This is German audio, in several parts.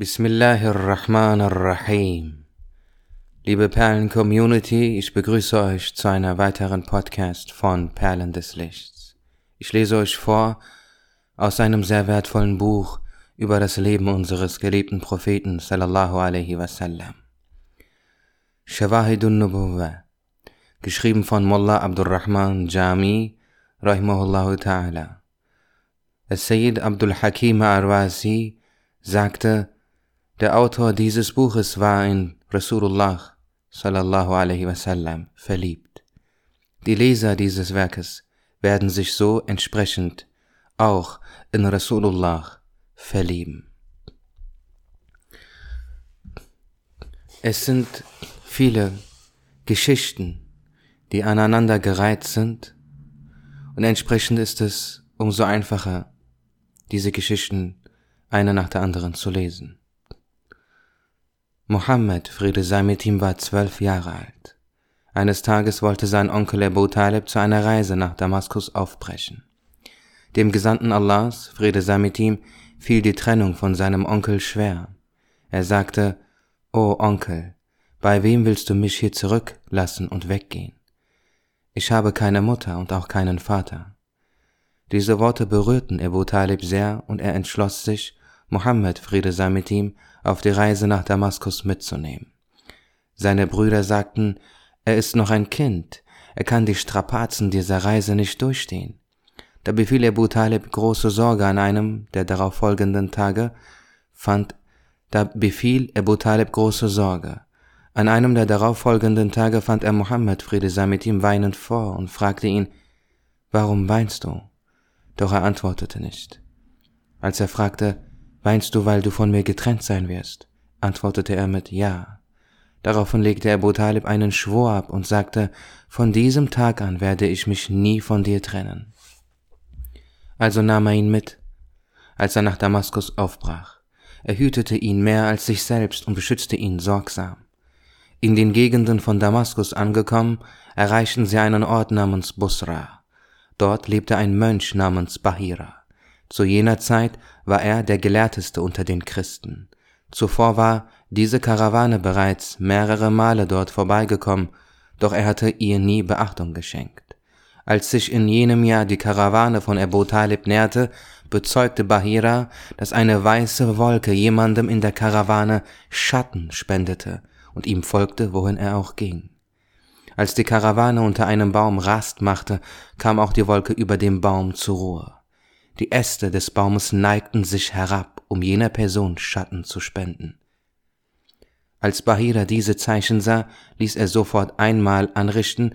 Bismillahirrahmanirrahim. Liebe Perlen-Community, ich begrüße euch zu einer weiteren Podcast von Perlen des Lichts. Ich lese euch vor aus einem sehr wertvollen Buch über das Leben unseres geliebten Propheten sallallahu alaihi wasallam. Shawahidun Nubuwa, geschrieben von Mullah Abdurrahman Jami, rahimahullahu ta'ala. Sayyid Abdul Hakim Arwazi sagte, der Autor dieses Buches war in Rasulullah sallallahu alaihi wasallam verliebt. Die Leser dieses Werkes werden sich so entsprechend auch in Rasulullah verlieben. Es sind viele Geschichten, die aneinander gereiht sind und entsprechend ist es umso einfacher, diese Geschichten eine nach der anderen zu lesen. Mohammed, Friede sei mit ihm, war zwölf Jahre alt. Eines Tages wollte sein Onkel Abu Talib zu einer Reise nach Damaskus aufbrechen. Dem Gesandten Allahs, Friede sei mit ihm, fiel die Trennung von seinem Onkel schwer. Er sagte, O Onkel, bei wem willst du mich hier zurücklassen und weggehen? Ich habe keine Mutter und auch keinen Vater. Diese Worte berührten Abu Talib sehr und er entschloss sich, Mohammed, Friede sei mit ihm, auf die Reise nach Damaskus mitzunehmen. Seine Brüder sagten, er ist noch ein Kind, er kann die Strapazen dieser Reise nicht durchstehen. Da befiel Abu Talib große Sorge an einem der darauf folgenden Tage, fand, da befiel Abu Talib große Sorge. An einem der darauf folgenden Tage fand er Mohammed, Friede sei mit ihm, weinend vor und fragte ihn, Warum weinst du? Doch er antwortete nicht. Als er fragte, Weinst du, weil du von mir getrennt sein wirst? antwortete er mit Ja. Daraufhin legte Abu Talib einen Schwur ab und sagte, von diesem Tag an werde ich mich nie von dir trennen. Also nahm er ihn mit, als er nach Damaskus aufbrach. Er hütete ihn mehr als sich selbst und beschützte ihn sorgsam. In den Gegenden von Damaskus angekommen, erreichten sie einen Ort namens Busra. Dort lebte ein Mönch namens Bahira. Zu jener Zeit war er der Gelehrteste unter den Christen. Zuvor war diese Karawane bereits mehrere Male dort vorbeigekommen, doch er hatte ihr nie Beachtung geschenkt. Als sich in jenem Jahr die Karawane von Abu Talib näherte, bezeugte Bahira, dass eine weiße Wolke jemandem in der Karawane Schatten spendete und ihm folgte, wohin er auch ging. Als die Karawane unter einem Baum Rast machte, kam auch die Wolke über dem Baum zur Ruhe. Die Äste des Baumes neigten sich herab, um jener Person Schatten zu spenden. Als Bahira diese Zeichen sah, ließ er sofort einmal anrichten,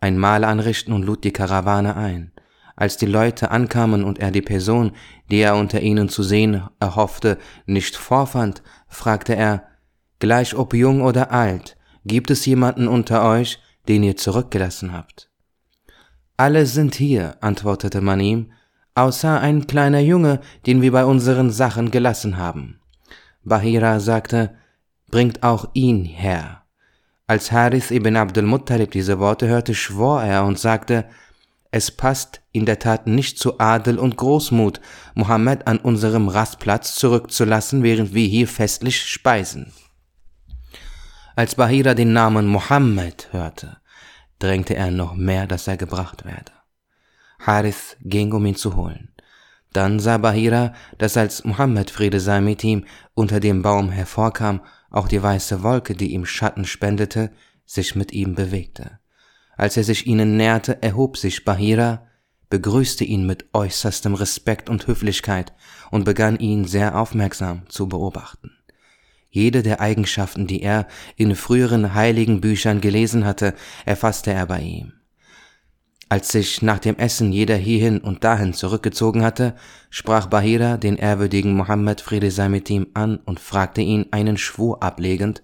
ein Mahl anrichten und lud die Karawane ein. Als die Leute ankamen und er die Person, die er unter ihnen zu sehen erhoffte, nicht vorfand, fragte er, gleich ob jung oder alt, gibt es jemanden unter euch, den ihr zurückgelassen habt? Alle sind hier, antwortete man ihm, außer ein kleiner Junge, den wir bei unseren Sachen gelassen haben. Bahira sagte, bringt auch ihn her. Als Harith ibn Abdul Muttalib diese Worte hörte, schwor er und sagte, es passt in der Tat nicht zu Adel und Großmut, Mohammed an unserem Rastplatz zurückzulassen, während wir hier festlich speisen. Als Bahira den Namen Mohammed hörte, drängte er noch mehr, dass er gebracht werde. Harith ging, um ihn zu holen. Dann sah Bahira, dass als Muhammad Friede sei mit ihm unter dem Baum hervorkam, auch die weiße Wolke, die ihm Schatten spendete, sich mit ihm bewegte. Als er sich ihnen näherte, erhob sich Bahira, begrüßte ihn mit äußerstem Respekt und Höflichkeit und begann ihn sehr aufmerksam zu beobachten. Jede der Eigenschaften, die er in früheren heiligen Büchern gelesen hatte, erfasste er bei ihm. Als sich nach dem Essen jeder hierhin und dahin zurückgezogen hatte, sprach Bahira den ehrwürdigen Mohammed Friede sei mit ihm an und fragte ihn einen Schwur ablegend,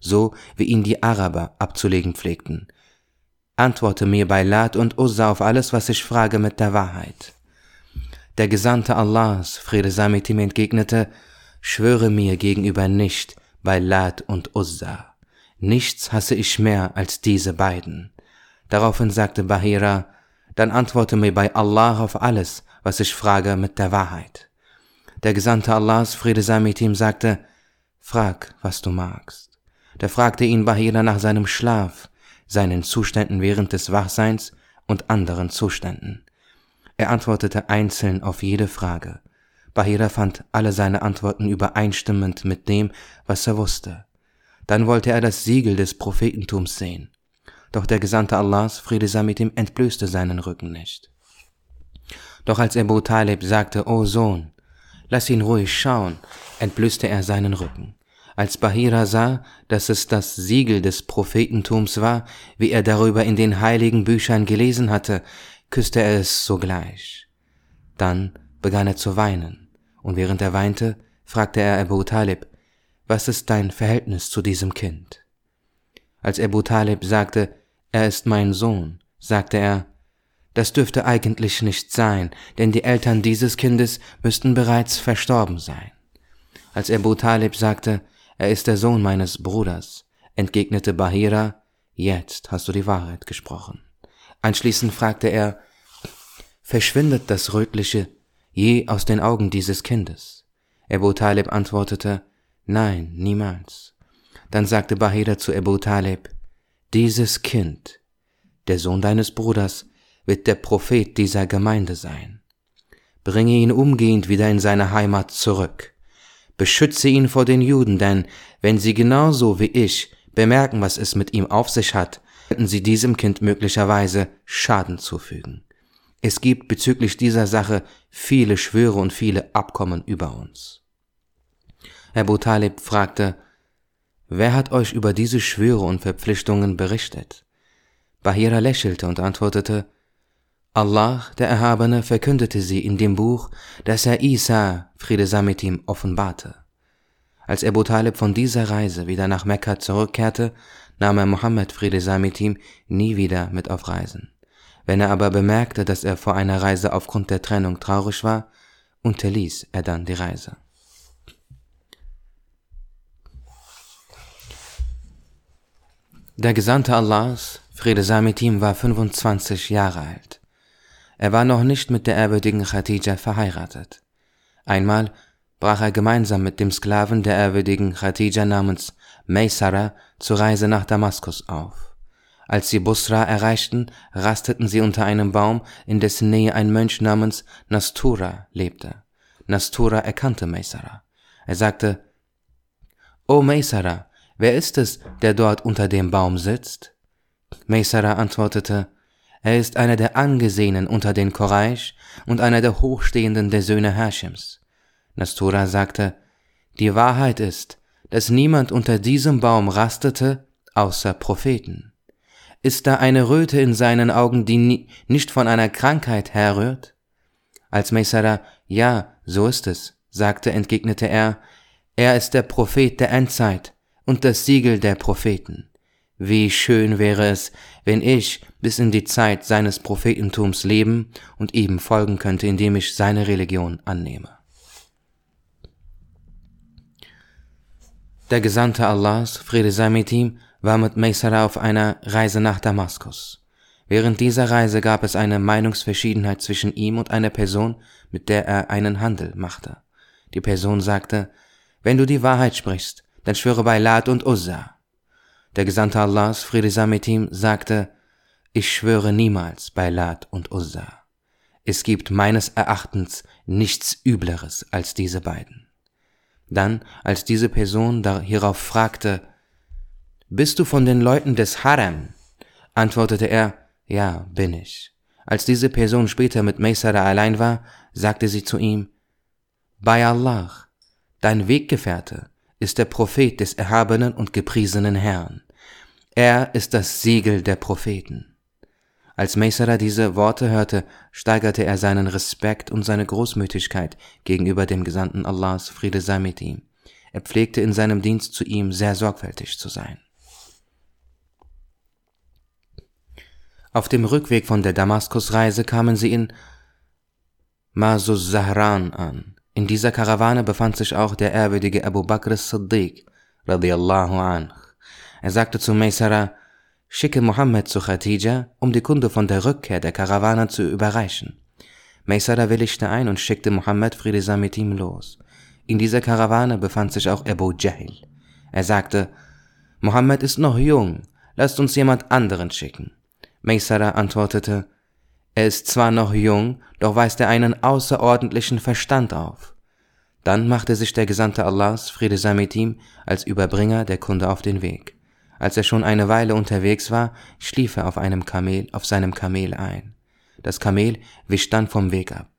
so wie ihn die Araber abzulegen pflegten. Antworte mir bei Lat und Uzza auf alles, was ich frage, mit der Wahrheit. Der Gesandte Allahs, Friede sei mit ihm, entgegnete, schwöre mir gegenüber nicht bei Lat und Uzza. Nichts hasse ich mehr als diese beiden. Daraufhin sagte Bahira, dann antworte mir bei Allah auf alles, was ich frage, mit der Wahrheit. Der Gesandte Allahs, Friede sei mit ihm, sagte, frag, was du magst. Da fragte ihn Bahira nach seinem Schlaf, seinen Zuständen während des Wachseins und anderen Zuständen. Er antwortete einzeln auf jede Frage. Bahira fand alle seine Antworten übereinstimmend mit dem, was er wusste. Dann wollte er das Siegel des Prophetentums sehen. Doch der Gesandte Allahs, Friede sei mit ihm, entblößte seinen Rücken nicht. Doch als Abu Talib sagte, O Sohn, lass ihn ruhig schauen, entblößte er seinen Rücken. Als Bahira sah, dass es das Siegel des Prophetentums war, wie er darüber in den heiligen Büchern gelesen hatte, küsste er es sogleich. Dann begann er zu weinen, und während er weinte, fragte er Abu Talib, was ist dein Verhältnis zu diesem Kind? Als Abu Talib sagte, er ist mein Sohn, sagte er, das dürfte eigentlich nicht sein, denn die Eltern dieses Kindes müssten bereits verstorben sein. Als Abu Talib sagte, er ist der Sohn meines Bruders, entgegnete Bahira, jetzt hast du die Wahrheit gesprochen. Anschließend fragte er, verschwindet das Rötliche je aus den Augen dieses Kindes? Abu Talib antwortete, nein, niemals. Dann sagte Bahira zu Abu Talib, dieses Kind, der Sohn deines Bruders, wird der Prophet dieser Gemeinde sein. Bringe ihn umgehend wieder in seine Heimat zurück. Beschütze ihn vor den Juden, denn wenn sie genauso wie ich bemerken, was es mit ihm auf sich hat, könnten sie diesem Kind möglicherweise Schaden zufügen. Es gibt bezüglich dieser Sache viele Schwöre und viele Abkommen über uns. Abu Talib fragte, Wer hat euch über diese Schwüre und Verpflichtungen berichtet? Bahira lächelte und antwortete, Allah, der Erhabene, verkündete sie in dem Buch, das er Isa, Friede sei mit ihm, offenbarte. Als Abu Talib von dieser Reise wieder nach Mekka zurückkehrte, nahm er Mohammed, Friede sei mit ihm, nie wieder mit auf Reisen. Wenn er aber bemerkte, dass er vor einer Reise aufgrund der Trennung traurig war, unterließ er dann die Reise. Der Gesandte Allahs, Friede sei mit ihm, war 25 Jahre alt. Er war noch nicht mit der ehrwürdigen Khadija verheiratet. Einmal brach er gemeinsam mit dem Sklaven der ehrwürdigen Khadija namens Maysara zur Reise nach Damaskus auf. Als sie Busra erreichten, rasteten sie unter einem Baum, in dessen Nähe ein Mönch namens Nastura lebte. Nastura erkannte Maysara. Er sagte, O Maysara, Wer ist es, der dort unter dem Baum sitzt? Meisara antwortete, er ist einer der Angesehenen unter den Koraisch und einer der Hochstehenden der Söhne Hashims. Nastura sagte, die Wahrheit ist, dass niemand unter diesem Baum rastete, außer Propheten. Ist da eine Röte in seinen Augen, die nicht von einer Krankheit herrührt? Als Mesara, ja, so ist es, sagte, entgegnete er, er ist der Prophet der Endzeit und das Siegel der Propheten. Wie schön wäre es, wenn ich bis in die Zeit seines Prophetentums leben und ihm folgen könnte, indem ich seine Religion annehme. Der Gesandte Allahs, Friede sei mit ihm, war mit Maysara auf einer Reise nach Damaskus. Während dieser Reise gab es eine Meinungsverschiedenheit zwischen ihm und einer Person, mit der er einen Handel machte. Die Person sagte, wenn du die Wahrheit sprichst, dann schwöre bei Lat und Uzza. Der Gesandte Allahs, Friede sei mit ihm, sagte, ich schwöre niemals bei Lat und Uzza. Es gibt meines Erachtens nichts Übleres als diese beiden. Dann, als diese Person hierauf fragte, bist du von den Leuten des Harem? antwortete er, ja, bin ich. Als diese Person später mit Maysara allein war, sagte sie zu ihm, bei Allah, dein Weggefährte, ist der Prophet des erhabenen und gepriesenen Herrn. Er ist das Siegel der Propheten. Als Maysara diese Worte hörte, steigerte er seinen Respekt und seine Großmütigkeit gegenüber dem Gesandten Allahs, Friede sei mit ihm. Er pflegte in seinem Dienst zu ihm sehr sorgfältig zu sein. Auf dem Rückweg von der Damaskusreise kamen sie in Masus Zahran an. In dieser Karawane befand sich auch der ehrwürdige Abu Bakr as-Siddiq, radiallahu anh. Er sagte zu Maysara, schicke Mohammed zu Khadija, um die Kunde von der Rückkehr der Karawane zu überreichen. Maysara willigte ein und schickte Mohammed Friede sei mit ihm los. In dieser Karawane befand sich auch Abu Jahl. Er sagte, Mohammed ist noch jung, lasst uns jemand anderen schicken. Maysara antwortete, er ist zwar noch jung, doch weist er einen außerordentlichen Verstand auf. Dann machte sich der Gesandte Allahs, Friede sei mit ihm, als Überbringer der Kunde auf den Weg. Als er schon eine Weile unterwegs war, schlief er auf einem Kamel, auf seinem Kamel ein. Das Kamel wich dann vom Weg ab.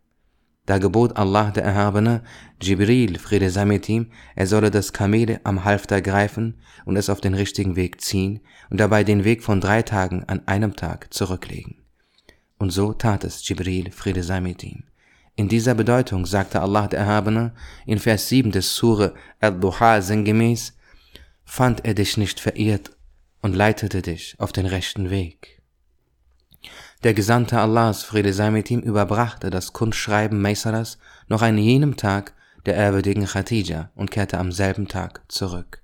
Da gebot Allah der Erhabene, Jibril, Friede sei mit ihm, er solle das Kamel am Halfter greifen und es auf den richtigen Weg ziehen und dabei den Weg von drei Tagen an einem Tag zurücklegen. Und so tat es Jibril, Friede sei mit ihm. In dieser Bedeutung sagte Allah der Erhabene in Vers 7 des Sure Al-Duha sinngemäß, fand er dich nicht verirrt und leitete dich auf den rechten Weg. Der Gesandte Allahs, Friede sei mit ihm, überbrachte das Kundschreiben Maisaras noch an jenem Tag der ehrwürdigen Khadija und kehrte am selben Tag zurück.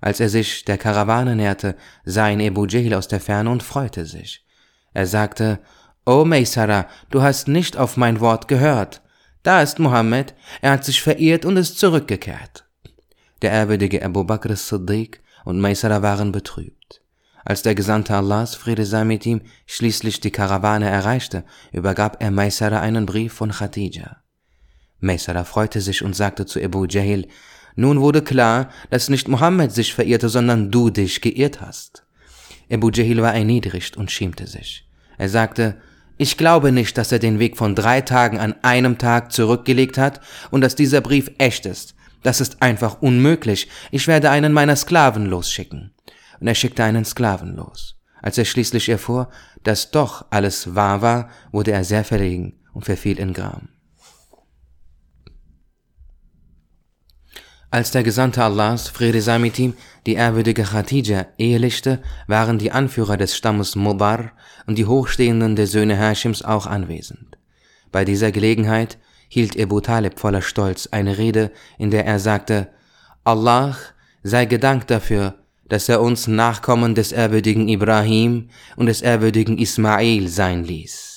Als er sich der Karawane näherte, sah ihn Ebu Jehil aus der Ferne und freute sich. Er sagte, O Maysara, du hast nicht auf mein Wort gehört. Da ist Mohammed, er hat sich verirrt und ist zurückgekehrt. Der ehrwürdige Abu Bakr Siddiq und Maysara waren betrübt. Als der Gesandte Allahs, Friede sei mit ihm, schließlich die Karawane erreichte, übergab er Maysara einen Brief von Khadija. Maysara freute sich und sagte zu Abu Jahil, nun wurde klar, dass nicht Mohammed sich verirrte, sondern du dich geirrt hast. Abu Jahil war erniedrigt und schämte sich. Er sagte, ich glaube nicht, dass er den Weg von drei Tagen an einem Tag zurückgelegt hat und dass dieser Brief echt ist. Das ist einfach unmöglich. Ich werde einen meiner Sklaven losschicken. Und er schickte einen Sklaven los. Als er schließlich erfuhr, dass doch alles wahr war, wurde er sehr verlegen und verfiel in Gram. Als der Gesandte Allahs, Friede sei mit ihm, die ehrwürdige Khadija ehelichte, waren die Anführer des Stammes Mubar und die Hochstehenden der Söhne Hashims auch anwesend. Bei dieser Gelegenheit hielt Ebu Talib voller Stolz eine Rede, in der er sagte, Allah sei gedankt dafür, dass er uns Nachkommen des ehrwürdigen Ibrahim und des ehrwürdigen Ismail sein ließ.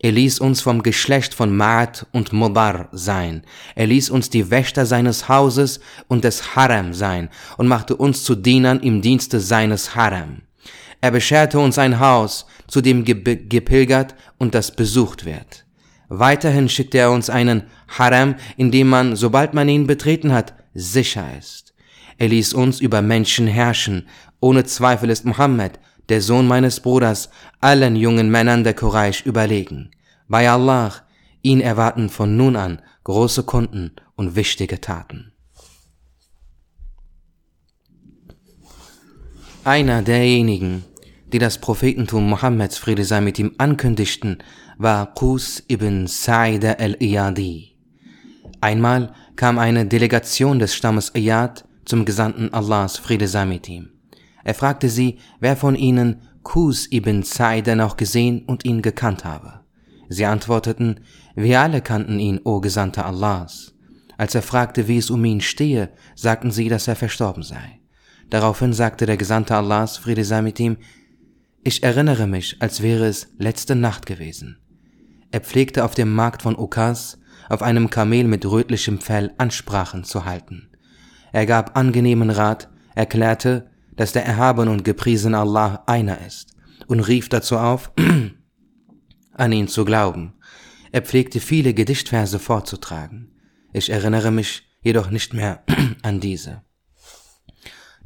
Er ließ uns vom Geschlecht von Ma'at und Mubar sein. Er ließ uns die Wächter seines Hauses und des Harem sein und machte uns zu Dienern im Dienste seines Harem. Er bescherte uns ein Haus, zu dem gepilgert und das besucht wird. Weiterhin schickte er uns einen Harem, in dem man, sobald man ihn betreten hat, sicher ist. Er ließ uns über Menschen herrschen. Ohne Zweifel ist Mohammed der Sohn meines Bruders, allen jungen Männern der Quraysh überlegen. Bei Allah, ihn erwarten von nun an große Kunden und wichtige Taten. Einer derjenigen, die das Prophetentum Mohammeds Friede sei mit ihm ankündigten, war Qus ibn Sa'ida al-Iyadi. Einmal kam eine Delegation des Stammes Iyad zum Gesandten Allahs Friede sei mit ihm. Er fragte sie, wer von ihnen Kus ibn Sa'ida noch gesehen und ihn gekannt habe. Sie antworteten, wir alle kannten ihn, o Gesandter Allahs. Als er fragte, wie es um ihn stehe, sagten sie, dass er verstorben sei. Daraufhin sagte der Gesandte Allahs, Friede sei mit ihm, ich erinnere mich, als wäre es letzte Nacht gewesen. Er pflegte auf dem Markt von Ukas auf einem Kamel mit rötlichem Fell Ansprachen zu halten. Er gab angenehmen Rat, erklärte, dass der erhabene und gepriesene Allah einer ist und rief dazu auf, an ihn zu glauben. Er pflegte viele Gedichtverse vorzutragen. Ich erinnere mich jedoch nicht mehr an diese.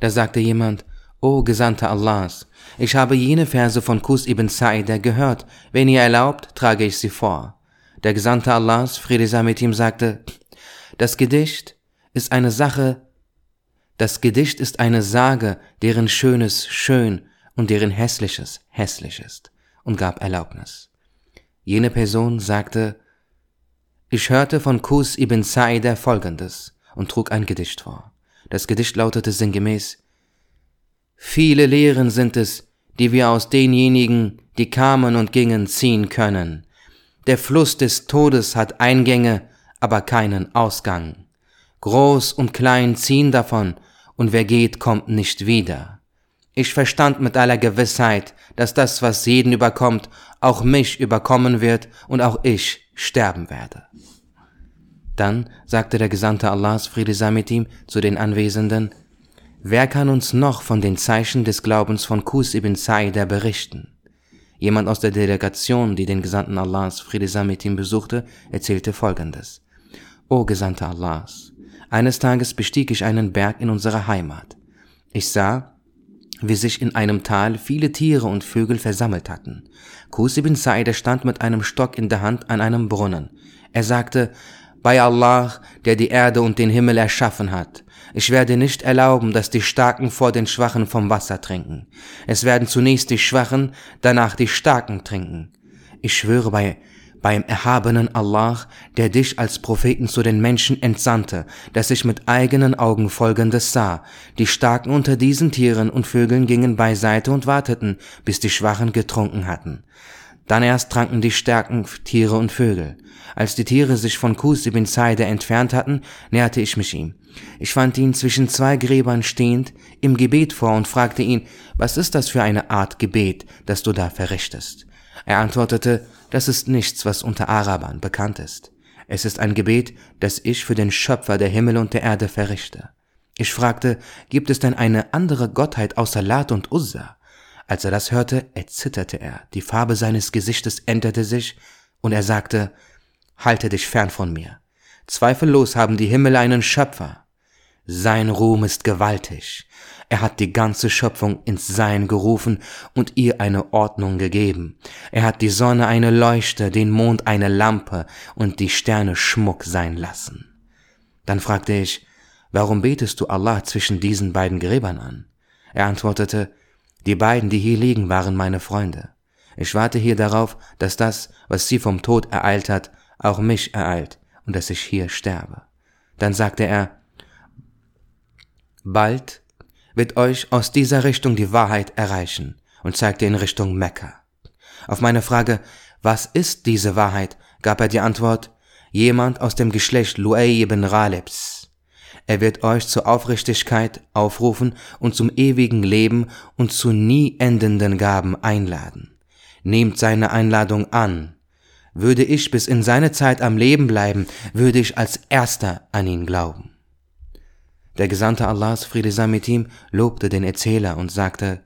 Da sagte jemand, O Gesandter Allahs, ich habe jene Verse von Kus ibn Sa'idah gehört. Wenn ihr erlaubt, trage ich sie vor. Der Gesandte Allahs, Friede sei mit ihm, sagte, das Gedicht ist eine Sache das Gedicht ist eine Sage, deren Schönes schön und deren Hässliches hässlich ist, und gab Erlaubnis. Jene Person sagte, ich hörte von Kus ibn Sa'idah folgendes und trug ein Gedicht vor. Das Gedicht lautete sinngemäß, Viele Lehren sind es, die wir aus denjenigen, die kamen und gingen, ziehen können. Der Fluss des Todes hat Eingänge, aber keinen Ausgang. Groß und klein ziehen davon, und wer geht, kommt nicht wieder. Ich verstand mit aller Gewissheit, dass das, was jeden überkommt, auch mich überkommen wird und auch ich sterben werde. Dann sagte der Gesandte Allahs, Friede sei mit ihm, zu den Anwesenden, Wer kann uns noch von den Zeichen des Glaubens von Qus ibn Sa'idah berichten? Jemand aus der Delegation, die den Gesandten Allahs, Friede sei mit ihm, besuchte, erzählte folgendes. O Gesandter Allahs, eines Tages bestieg ich einen Berg in unserer Heimat. Ich sah, wie sich in einem Tal viele Tiere und Vögel versammelt hatten. Qus ibn Sa'idah stand mit einem Stock in der Hand an einem Brunnen. Er sagte, bei Allah, der die Erde und den Himmel erschaffen hat, ich werde nicht erlauben, dass die Starken vor den Schwachen vom Wasser trinken. Es werden zunächst die Schwachen, danach die Starken trinken. Ich schwöre bei beim erhabenen Allah, der dich als Propheten zu den Menschen entsandte, dass ich mit eigenen Augen Folgendes sah. Die Starken unter diesen Tieren und Vögeln gingen beiseite und warteten, bis die Schwachen getrunken hatten. Dann erst tranken die Stärken Tiere und Vögel. Als die Tiere sich von Kus ibn Saide entfernt hatten, näherte ich mich ihm. Ich fand ihn zwischen zwei Gräbern stehend, im Gebet vor und fragte ihn, was ist das für eine Art Gebet, das du da verrichtest? Er antwortete, das ist nichts, was unter Arabern bekannt ist. Es ist ein Gebet, das ich für den Schöpfer der Himmel und der Erde verrichte. Ich fragte, gibt es denn eine andere Gottheit außer Lat und Uzza? Als er das hörte, erzitterte er, die Farbe seines Gesichtes änderte sich, und er sagte, halte dich fern von mir. Zweifellos haben die Himmel einen Schöpfer. Sein Ruhm ist gewaltig. Er hat die ganze Schöpfung ins Sein gerufen und ihr eine Ordnung gegeben. Er hat die Sonne eine Leuchte, den Mond eine Lampe und die Sterne Schmuck sein lassen. Dann fragte ich, warum betest du Allah zwischen diesen beiden Gräbern an? Er antwortete, die beiden, die hier liegen, waren meine Freunde. Ich warte hier darauf, dass das, was sie vom Tod ereilt hat, auch mich ereilt und dass ich hier sterbe. Dann sagte er, bald wird euch aus dieser Richtung die Wahrheit erreichen und zeigte in Richtung Mekka. Auf meine Frage, was ist diese Wahrheit, gab er die Antwort, jemand aus dem Geschlecht Luay ibn Ralebs. Er wird euch zur Aufrichtigkeit aufrufen und zum ewigen Leben und zu nie endenden Gaben einladen. Nehmt seine Einladung an würde ich bis in seine Zeit am Leben bleiben, würde ich als erster an ihn glauben. Der Gesandte Allahs, Friede sei mit ihm, lobte den Erzähler und sagte,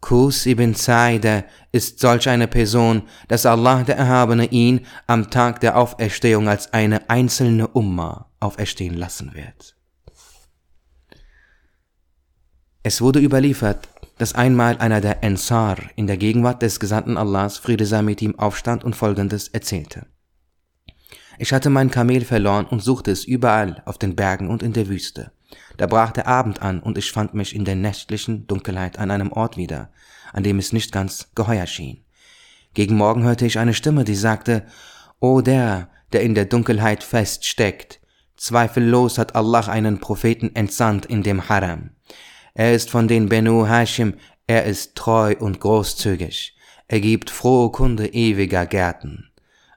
Kus ibn Zaide ist solch eine Person, dass Allah der Erhabene ihn am Tag der Auferstehung als eine einzelne Umma auferstehen lassen wird. Es wurde überliefert, dass einmal einer der Ensar in der Gegenwart des Gesandten Allahs, Friede sei mit ihm, aufstand und folgendes erzählte. Ich hatte mein Kamel verloren und suchte es überall auf den Bergen und in der Wüste. Da brach der Abend an und ich fand mich in der nächtlichen Dunkelheit an einem Ort wieder, an dem es nicht ganz geheuer schien. Gegen Morgen hörte ich eine Stimme, die sagte, O der, der in der Dunkelheit feststeckt, zweifellos hat Allah einen Propheten entsandt in dem Haram. Er ist von den Benu Hashim, er ist treu und großzügig. Er gibt frohe Kunde ewiger Gärten.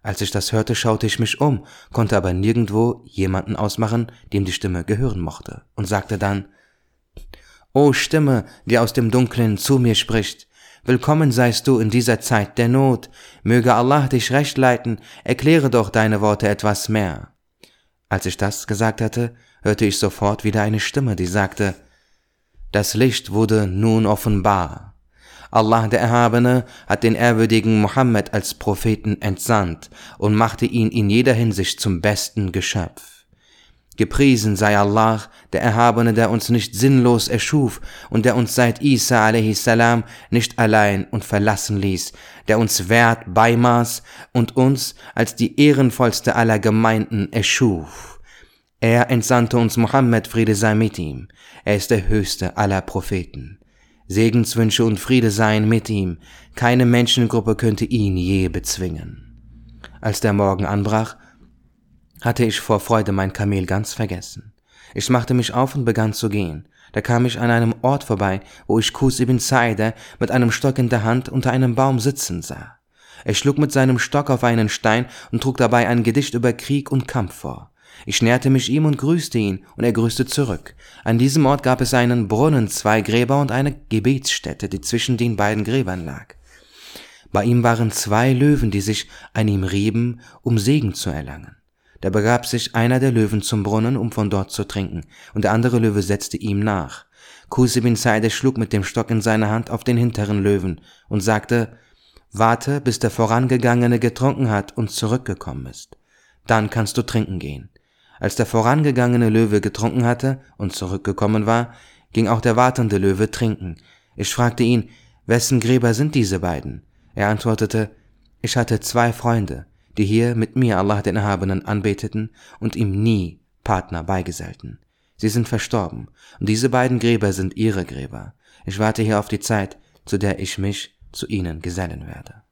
Als ich das hörte, schaute ich mich um, konnte aber nirgendwo jemanden ausmachen, dem die Stimme gehören mochte, und sagte dann, O Stimme, die aus dem Dunklen zu mir spricht, willkommen seist du in dieser Zeit der Not, möge Allah dich recht leiten, erkläre doch deine Worte etwas mehr. Als ich das gesagt hatte, hörte ich sofort wieder eine Stimme, die sagte, das Licht wurde nun offenbar. Allah der Erhabene hat den ehrwürdigen Mohammed als Propheten entsandt und machte ihn in jeder Hinsicht zum besten Geschöpf. Gepriesen sei Allah, der Erhabene, der uns nicht sinnlos erschuf und der uns seit Isa a.s. nicht allein und verlassen ließ, der uns Wert beimaß und uns als die ehrenvollste aller Gemeinden erschuf. Er entsandte uns Mohammed, Friede sei mit ihm. Er ist der höchste aller Propheten. Segenswünsche und Friede seien mit ihm. Keine Menschengruppe könnte ihn je bezwingen. Als der Morgen anbrach, hatte ich vor Freude mein Kamel ganz vergessen. Ich machte mich auf und begann zu gehen. Da kam ich an einem Ort vorbei, wo ich Kus ibn Saide mit einem Stock in der Hand unter einem Baum sitzen sah. Er schlug mit seinem Stock auf einen Stein und trug dabei ein Gedicht über Krieg und Kampf vor. Ich näherte mich ihm und grüßte ihn, und er grüßte zurück. An diesem Ort gab es einen Brunnen, zwei Gräber und eine Gebetsstätte, die zwischen den beiden Gräbern lag. Bei ihm waren zwei Löwen, die sich an ihm rieben, um Segen zu erlangen. Da begab sich einer der Löwen zum Brunnen, um von dort zu trinken, und der andere Löwe setzte ihm nach. Kuse bin Saide schlug mit dem Stock in seiner Hand auf den hinteren Löwen und sagte, Warte, bis der Vorangegangene getrunken hat und zurückgekommen ist. Dann kannst du trinken gehen. Als der vorangegangene Löwe getrunken hatte und zurückgekommen war, ging auch der wartende Löwe trinken. Ich fragte ihn, wessen Gräber sind diese beiden? Er antwortete, ich hatte zwei Freunde, die hier mit mir Allah den Erhabenen anbeteten und ihm nie Partner beigesellten. Sie sind verstorben, und diese beiden Gräber sind ihre Gräber. Ich warte hier auf die Zeit, zu der ich mich zu ihnen gesellen werde.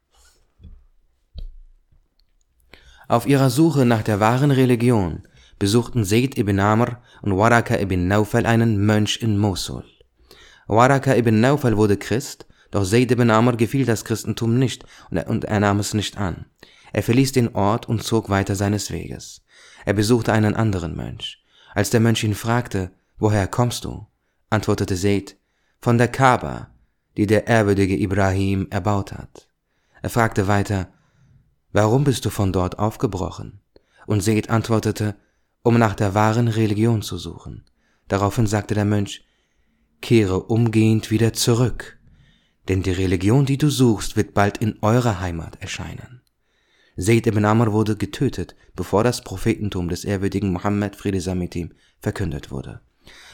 Auf ihrer Suche nach der wahren Religion besuchten Zayd ibn Amr und Waraka ibn Naufal einen Mönch in Mosul. Waraka ibn Naufal wurde Christ, doch Zayd ibn Amr gefiel das Christentum nicht und er nahm es nicht an. Er verließ den Ort und zog weiter seines Weges. Er besuchte einen anderen Mönch. Als der Mönch ihn fragte, woher kommst du? antwortete Zayd, von der Kaaba, die der ehrwürdige Ibrahim erbaut hat. Er fragte weiter, warum bist du von dort aufgebrochen? Und Zayd antwortete, um nach der wahren Religion zu suchen. Daraufhin sagte der Mönch, kehre umgehend wieder zurück, denn die Religion, die du suchst, wird bald in eurer Heimat erscheinen. Zayd ibn Amr wurde getötet, bevor das Prophetentum des ehrwürdigen Mohammed Friede sei verkündet wurde.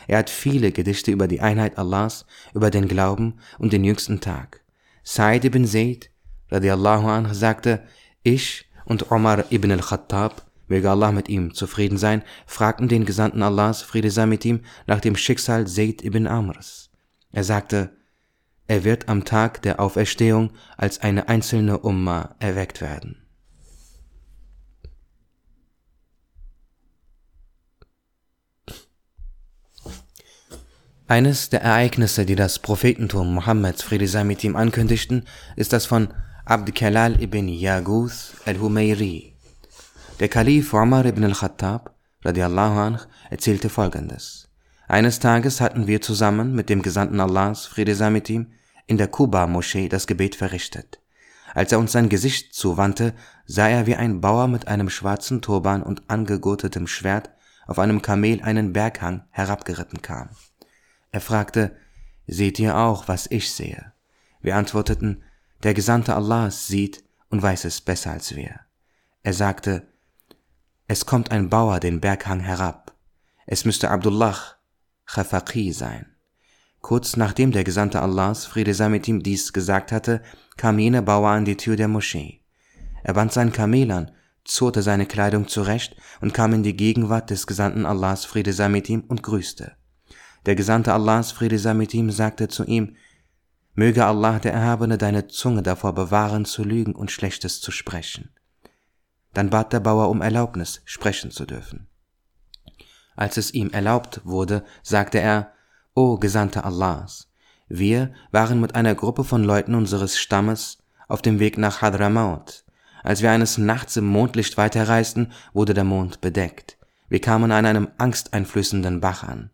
Er hat viele Gedichte über die Einheit Allahs, über den Glauben und den jüngsten Tag. Said ibn Zayd, radiallahu anh, sagte, ich und Omar ibn al-Khattab, möge Allah mit ihm zufrieden sein, fragten den Gesandten Allahs, Friede sei mit ihm, nach dem Schicksal Zayd ibn Amrs. Er sagte, er wird am Tag der Auferstehung als eine einzelne Umma erweckt werden. Eines der Ereignisse, die das Prophetentum Mohammeds Friede sei mit ihm ankündigten, ist das von Abd Kalal ibn Yaguth al-Humayri. Der Kalif Umar ibn al-Khattab radiallahu anh, erzählte folgendes. Eines Tages hatten wir zusammen mit dem Gesandten Allahs, Friede sei mit ihm, in der Kuba-Moschee das Gebet verrichtet. Als er uns sein Gesicht zuwandte, sah er wie ein Bauer mit einem schwarzen Turban und angegurtetem Schwert auf einem Kamel einen Berghang herabgeritten kam. Er fragte, Seht ihr auch, was ich sehe? Wir antworteten, der Gesandte Allahs sieht und weiß es besser als wir. Er sagte, es kommt ein Bauer den Berghang herab. Es müsste Abdullah Khafaqi sein. Kurz nachdem der Gesandte Allahs, Friede sei mit ihm, dies gesagt hatte, kam jener Bauer an die Tür der Moschee. Er band seinen Kamel an, zurte seine Kleidung zurecht und kam in die Gegenwart des Gesandten Allahs, Friede sei mit ihm, und grüßte. Der Gesandte Allahs, Friede sei mit ihm, sagte zu ihm, Möge Allah der Erhabene deine Zunge davor bewahren, zu lügen und Schlechtes zu sprechen. Dann bat der Bauer um Erlaubnis, sprechen zu dürfen. Als es ihm erlaubt wurde, sagte er, O Gesandter Allahs, wir waren mit einer Gruppe von Leuten unseres Stammes auf dem Weg nach Hadramaut. Als wir eines Nachts im Mondlicht weiterreisten, wurde der Mond bedeckt. Wir kamen an einem angsteinflößenden Bach an.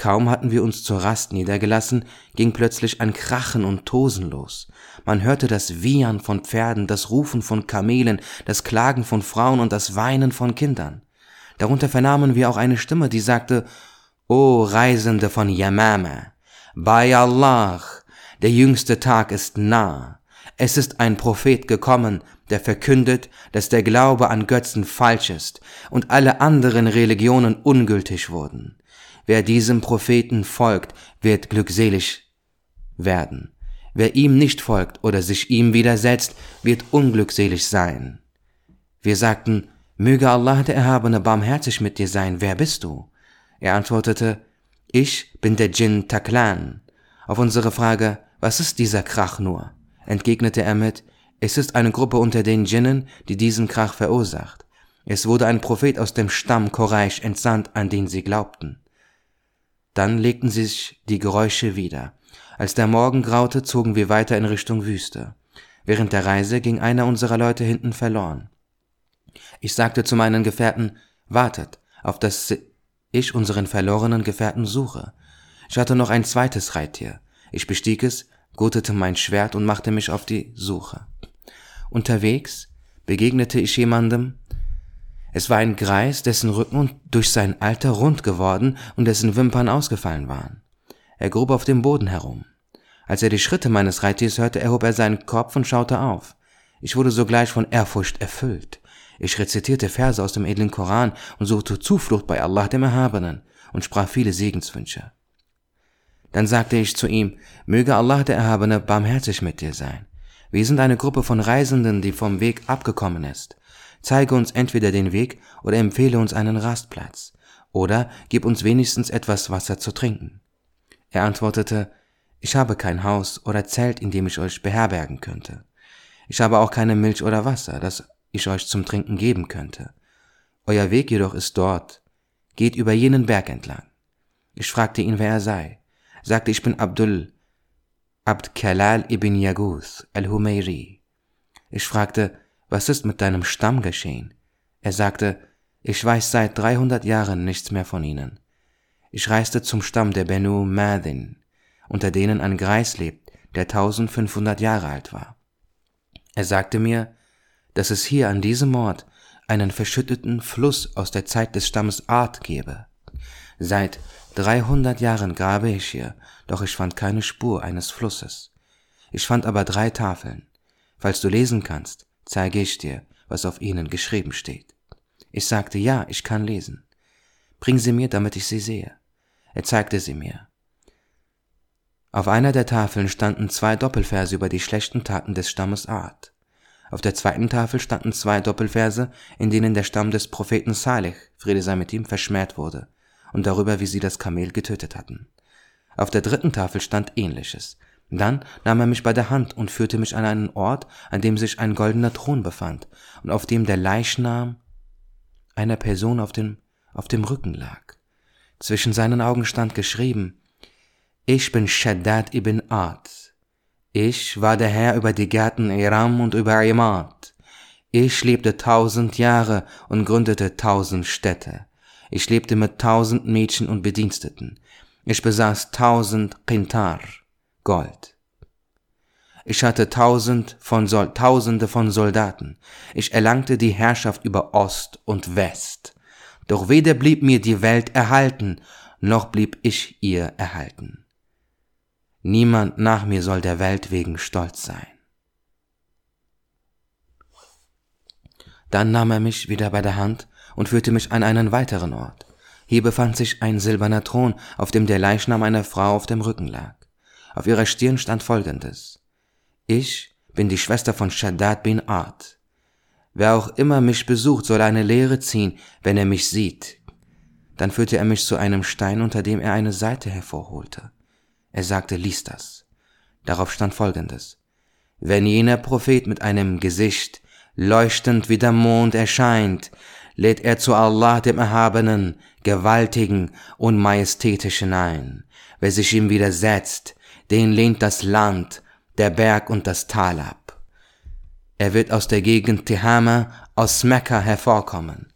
Kaum hatten wir uns zur Rast niedergelassen, ging plötzlich ein Krachen und Tosen los. Man hörte das Wiehern von Pferden, das Rufen von Kamelen, das Klagen von Frauen und das Weinen von Kindern. Darunter vernahmen wir auch eine Stimme, die sagte, O Reisende von Yamama, bei Allah, der jüngste Tag ist nah. Es ist ein Prophet gekommen, der verkündet, dass der Glaube an Götzen falsch ist und alle anderen Religionen ungültig wurden. Wer diesem Propheten folgt, wird glückselig werden. Wer ihm nicht folgt oder sich ihm widersetzt, wird unglückselig sein. Wir sagten, möge Allah der Erhabene barmherzig mit dir sein, wer bist du? Er antwortete, ich bin der Djinn Taklan. Auf unsere Frage, was ist dieser Krach nur? entgegnete er mit, es ist eine Gruppe unter den Djinnen, die diesen Krach verursacht. Es wurde ein Prophet aus dem Stamm Quraysh entsandt, an den sie glaubten. Dann legten sich die Geräusche wieder. Als der Morgen graute, zogen wir weiter in Richtung Wüste. Während der Reise ging einer unserer Leute hinten verloren. Ich sagte zu meinen Gefährten, wartet, auf dass ich unseren verlorenen Gefährten suche. Ich hatte noch ein zweites Reittier. Ich bestieg es, gurtete mein Schwert und machte mich auf die Suche. Unterwegs begegnete ich jemandem, Es war ein Greis, dessen Rücken durch sein Alter rund geworden und dessen Wimpern ausgefallen waren. Er grub auf dem Boden herum. Als er die Schritte meines Reittiers hörte, erhob er seinen Kopf und schaute auf. Ich wurde sogleich von Ehrfurcht erfüllt. Ich rezitierte Verse aus dem edlen Koran und suchte Zuflucht bei Allah dem Erhabenen und sprach viele Segenswünsche. Dann sagte ich zu ihm, möge Allah der Erhabene barmherzig mit dir sein. Wir sind eine Gruppe von Reisenden, die vom Weg abgekommen ist. Zeige uns entweder den Weg oder empfehle uns einen Rastplatz. Oder gib uns wenigstens etwas Wasser zu trinken. Er antwortete, ich habe kein Haus oder Zelt, in dem ich euch beherbergen könnte. Ich habe auch keine Milch oder Wasser, das ich euch zum Trinken geben könnte. Euer Weg jedoch ist dort. Geht über jenen Berg entlang. Ich fragte ihn, wer er sei. Sagte, ich bin Abdul, Abd Kalal ibn Yaguth al-Humayri. Ich fragte, was ist mit deinem Stamm geschehen? Er sagte, ich weiß seit 300 Jahren nichts mehr von ihnen. Ich reiste zum Stamm der Benu Madin, unter denen ein Greis lebt, der 1500 Jahre alt war. Er sagte mir, dass es hier an diesem Ort einen verschütteten Fluss aus der Zeit des Stammes Art gebe. Seit 300 Jahren grabe ich hier, doch ich fand keine Spur eines Flusses. Ich fand aber drei Tafeln. Falls du lesen kannst, zeige ich dir, was auf ihnen geschrieben steht. Ich sagte, ja, ich kann lesen. Bring sie mir, damit ich sie sehe. Er zeigte sie mir. Auf einer der Tafeln standen zwei Doppelverse über die schlechten Taten des Stammes Art. Auf der zweiten Tafel standen zwei Doppelverse, in denen der Stamm des Propheten Saleh, Friede sei mit ihm, verschmäht wurde, und darüber, wie sie das Kamel getötet hatten. Auf der dritten Tafel stand ähnliches. Dann nahm er mich bei der Hand und führte mich an einen Ort, an dem sich ein goldener Thron befand und auf dem der Leichnam einer Person auf dem, auf dem Rücken lag. Zwischen seinen Augen stand geschrieben, ich bin Shaddad ibn Ad. Ich war der Herr über die Gärten Iram und über Imad. Ich lebte tausend Jahre und gründete tausend Städte. Ich lebte mit tausend Mädchen und Bediensteten. Ich besaß tausend Qintar, Gold. Ich hatte tausend von Sol tausende von Soldaten. Ich erlangte die Herrschaft über Ost und West. Doch weder blieb mir die Welt erhalten, noch blieb ich ihr erhalten. Niemand nach mir soll der Welt wegen stolz sein. Dann nahm er mich wieder bei der Hand und führte mich an einen weiteren Ort. Hier befand sich ein silberner Thron, auf dem der Leichnam einer Frau auf dem Rücken lag. Auf ihrer Stirn stand folgendes. Ich bin die Schwester von Shaddad bin Art. Wer auch immer mich besucht, soll eine Lehre ziehen, wenn er mich sieht. Dann führte er mich zu einem Stein, unter dem er eine Seite hervorholte. Er sagte, lies das. Darauf stand folgendes. Wenn jener Prophet mit einem Gesicht leuchtend wie der Mond erscheint, lädt er zu Allah dem Erhabenen, Gewaltigen und Majestätischen ein. Wer sich ihm widersetzt, den lehnt das Land, der Berg und das Tal ab. Er wird aus der Gegend Tihama, aus Mekka hervorkommen.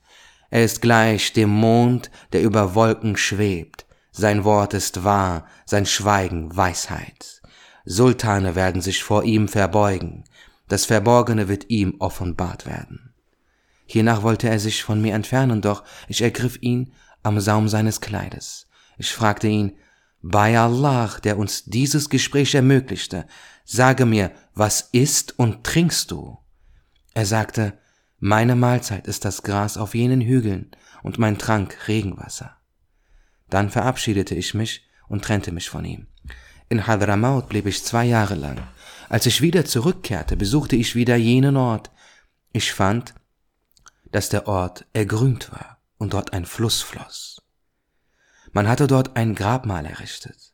Er ist gleich dem Mond, der über Wolken schwebt. Sein Wort ist wahr, sein Schweigen Weisheit. Sultane werden sich vor ihm verbeugen. Das Verborgene wird ihm offenbart werden. Hiernach wollte er sich von mir entfernen, doch ich ergriff ihn am Saum seines Kleides. Ich fragte ihn, bei Allah, der uns dieses Gespräch ermöglichte, sage mir, was isst und trinkst du? Er sagte, meine Mahlzeit ist das Gras auf jenen Hügeln und mein Trank Regenwasser. Dann verabschiedete ich mich und trennte mich von ihm. In Hadramaut blieb ich zwei Jahre lang. Als ich wieder zurückkehrte, besuchte ich wieder jenen Ort. Ich fand, dass der Ort ergrünt war und dort ein Fluss floss. Man hatte dort ein Grabmal errichtet.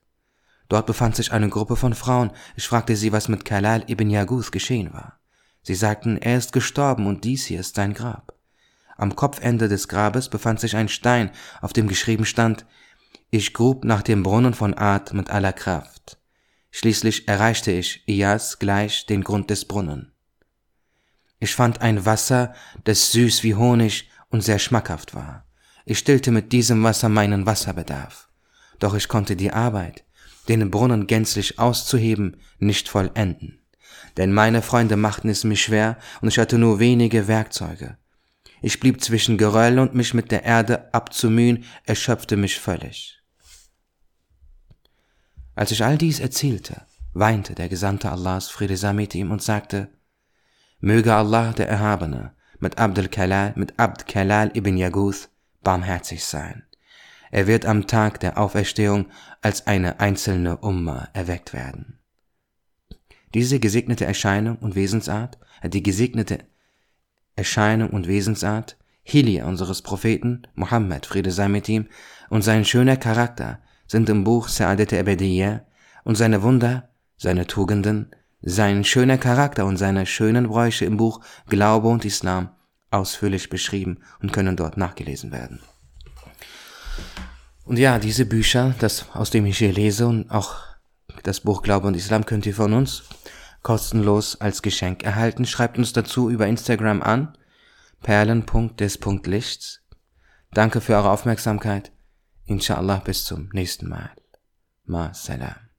Dort befand sich eine Gruppe von Frauen. Ich fragte sie, was mit Kalal ibn Yaguth geschehen war. Sie sagten, er ist gestorben und dies hier ist sein Grab. Am Kopfende des Grabes befand sich ein Stein, auf dem geschrieben stand, ich grub nach dem Brunnen von Ad mit aller Kraft. Schließlich erreichte ich Iyas gleich den Grund des Brunnen. Ich fand ein Wasser, das süß wie Honig und sehr schmackhaft war. Ich stillte mit diesem Wasser meinen Wasserbedarf. Doch ich konnte die Arbeit, den Brunnen gänzlich auszuheben, nicht vollenden. Denn meine Freunde machten es mir schwer und ich hatte nur wenige Werkzeuge. Ich blieb zwischen Geröll und mich mit der Erde abzumühen, erschöpfte mich völlig. Als ich all dies erzählte, weinte der Gesandte Allahs, Friede sei mit ihm, und sagte, Möge Allah, der Erhabene, mit Abdel Kalal, mit Abd Kalal ibn Yaguth barmherzig sein. Er wird am Tag der Auferstehung als eine einzelne Umma erweckt werden. Diese gesegnete Erscheinung und Wesensart, die gesegnete Erscheinung und Wesensart, Hilia unseres Propheten, Muhammad, Friede sei mit ihm, und sein schöner Charakter sind im Buch Sa'adet Abediyya und seine Wunder, seine Tugenden, sein schöner Charakter und seine schönen Bräuche im Buch Glaube und Islam ausführlich beschrieben und können dort nachgelesen werden. Und ja, diese Bücher, das, aus dem ich hier lese und auch das Buch Glaube und Islam könnt ihr von uns kostenlos als Geschenk erhalten. Schreibt uns dazu über Instagram an perlen.des.lichts. Danke für eure Aufmerksamkeit. Inshallah bis zum nächsten Mal. Ma salam.